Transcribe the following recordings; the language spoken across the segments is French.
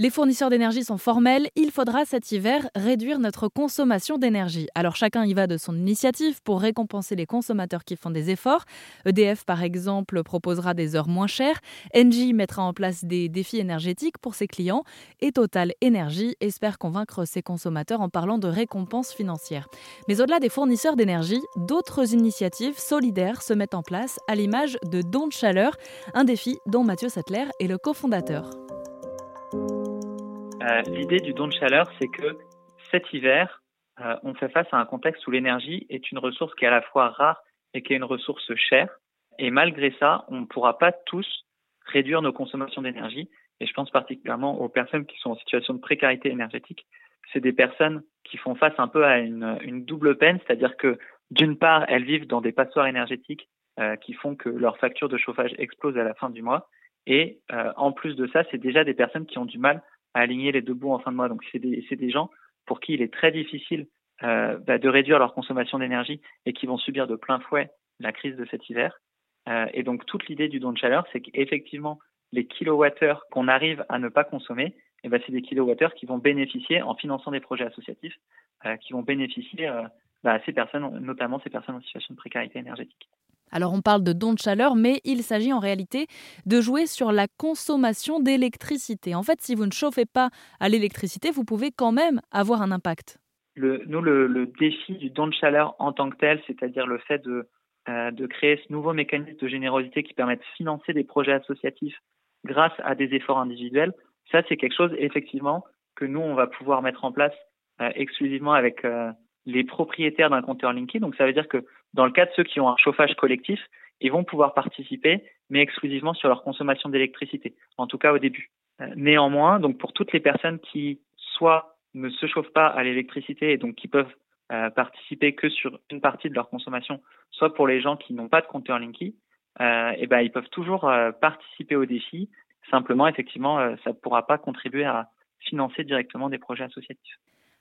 Les fournisseurs d'énergie sont formels, il faudra cet hiver réduire notre consommation d'énergie. Alors chacun y va de son initiative pour récompenser les consommateurs qui font des efforts. EDF par exemple proposera des heures moins chères, Engie mettra en place des défis énergétiques pour ses clients et Total Energy espère convaincre ses consommateurs en parlant de récompenses financières. Mais au-delà des fournisseurs d'énergie, d'autres initiatives solidaires se mettent en place à l'image de Don de chaleur, un défi dont Mathieu Sattler est le cofondateur. Euh, l'idée du don de chaleur, c'est que cet hiver, euh, on fait face à un contexte où l'énergie est une ressource qui est à la fois rare et qui est une ressource chère. Et malgré ça, on ne pourra pas tous réduire nos consommations d'énergie. Et je pense particulièrement aux personnes qui sont en situation de précarité énergétique. C'est des personnes qui font face un peu à une, double peine, c'est-à-dire que d'une part, elles vivent dans des passoires énergétiques euh, qui font que leur facture de chauffage explose à la fin du mois. Et en plus de ça, c'est déjà des personnes qui ont du mal à aligner les deux bouts en fin de mois. Donc c'est des, des, gens pour qui il est très difficile euh, bah, de réduire leur consommation d'énergie et qui vont subir de plein fouet la crise de cet hiver. Euh, et donc toute l'idée du don de chaleur, c'est qu'effectivement les kilowattheures qu'on arrive à ne pas consommer, eh ben, c'est des kilowattheures qui vont bénéficier en finançant des projets associatifs, euh, qui vont bénéficier euh, bah, à ces personnes, notamment ces personnes en situation de précarité énergétique. Alors on parle de don de chaleur, mais il s'agit en réalité de jouer sur la consommation d'électricité. En fait, si vous ne chauffez pas à l'électricité, vous pouvez quand même avoir un impact. Le, nous, le, défi du don de chaleur en tant que tel, c'est-à-dire le fait de, euh, de créer ce nouveau mécanisme de générosité qui permet de financer des projets associatifs grâce à des efforts individuels, ça c'est quelque chose effectivement que nous, on va pouvoir mettre en place euh, exclusivement avec euh, les propriétaires d'un compteur Linky. Donc ça veut dire que dans le cas de ceux qui ont un chauffage collectif, ils vont pouvoir participer, mais exclusivement sur leur consommation d'électricité, en tout cas au début. Euh, néanmoins, donc pour toutes les personnes qui soit ne se chauffent pas à l'électricité et donc qui peuvent euh, participer que sur une partie de leur consommation, soit pour les gens qui n'ont pas de compteur Linky, euh, et ben ils peuvent toujours participer au défi. Simplement, effectivement, ça ne pourra pas contribuer à financer directement des projets associatifs.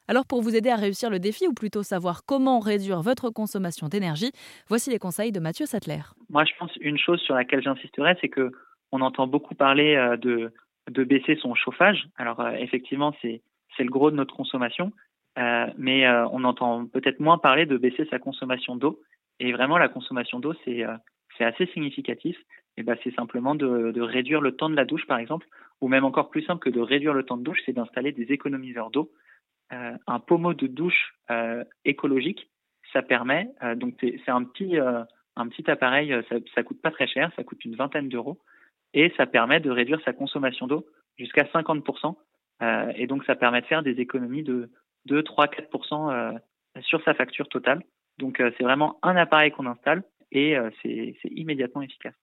Alors pour vous aider à réussir le défi, ou plutôt savoir comment réduire votre consommation d'énergie, voici les conseils de Mathieu Sattler. Moi, je pense une chose sur laquelle j'insisterai, c'est que on entend beaucoup parler euh, de, de baisser son chauffage. Alors euh, effectivement, c'est le gros de notre consommation, euh, mais on entend peut-être moins parler de baisser sa consommation d'eau. Et vraiment, la consommation d'eau, c'est c'est assez significatif. Et ben, c'est simplement de, de réduire le temps de la douche, par exemple, ou même encore plus simple que de réduire le temps de douche, c'est d'installer des économiseurs d'eau. Euh, un pommeau de douche euh, écologique, ça permet, euh, donc c'est un petit appareil, ça, coûte pas très cher, ça coûte une vingtaine d'euros, et ça permet de réduire sa consommation d'eau jusqu'à 50%, euh, et donc ça permet de faire des économies de 2, 3, 4% euh, sur sa facture totale. Donc c'est vraiment un appareil qu'on installe et c'est immédiatement efficace.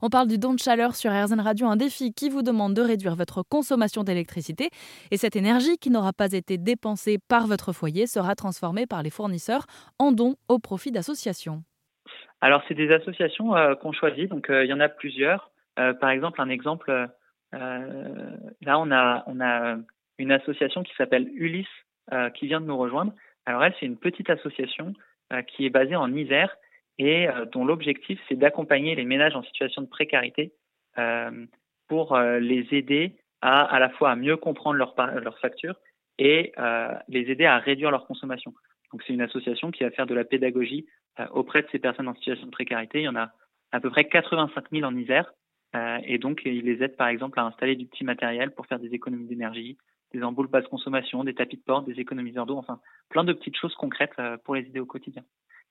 On parle du don de chaleur sur RZN Radio, un défi qui vous demande de réduire votre consommation d'électricité. Et cette énergie qui n'aura pas été dépensée par votre foyer sera transformée par les fournisseurs en dons au profit d'associations. Alors, c'est des associations euh, qu'on choisit. Donc, euh, il y en a plusieurs. Euh, par exemple, un exemple, là, on a une association qui s'appelle Ulysse qui vient de nous rejoindre. Alors, elle, c'est une petite association qui est basée en Isère et euh, dont l'objectif c'est d'accompagner les ménages en situation de précarité euh, pour euh, les aider à à la fois à mieux comprendre leurs leur factures et les aider à réduire leur consommation. Donc c'est une association qui va faire de la pédagogie auprès de ces personnes en situation de précarité. Il y en a à peu près 85 000 en Isère. Euh, et donc, ils les aident par exemple à installer du petit matériel pour faire des économies d'énergie, des ampoules basse consommation, des tapis de porte, des économiseurs d'eau, enfin plein de petites choses concrètes pour les aider au quotidien.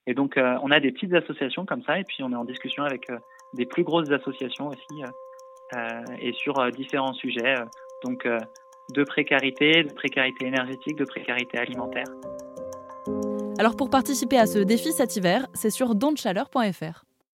Et donc, euh, on a des petites associations comme ça, et puis on est en discussion avec euh, des plus grosses associations aussi, euh, et sur différents sujets, donc de précarité, de précarité énergétique, de précarité alimentaire. Alors pour participer à ce défi cet hiver, c'est sur donchaleur.fr.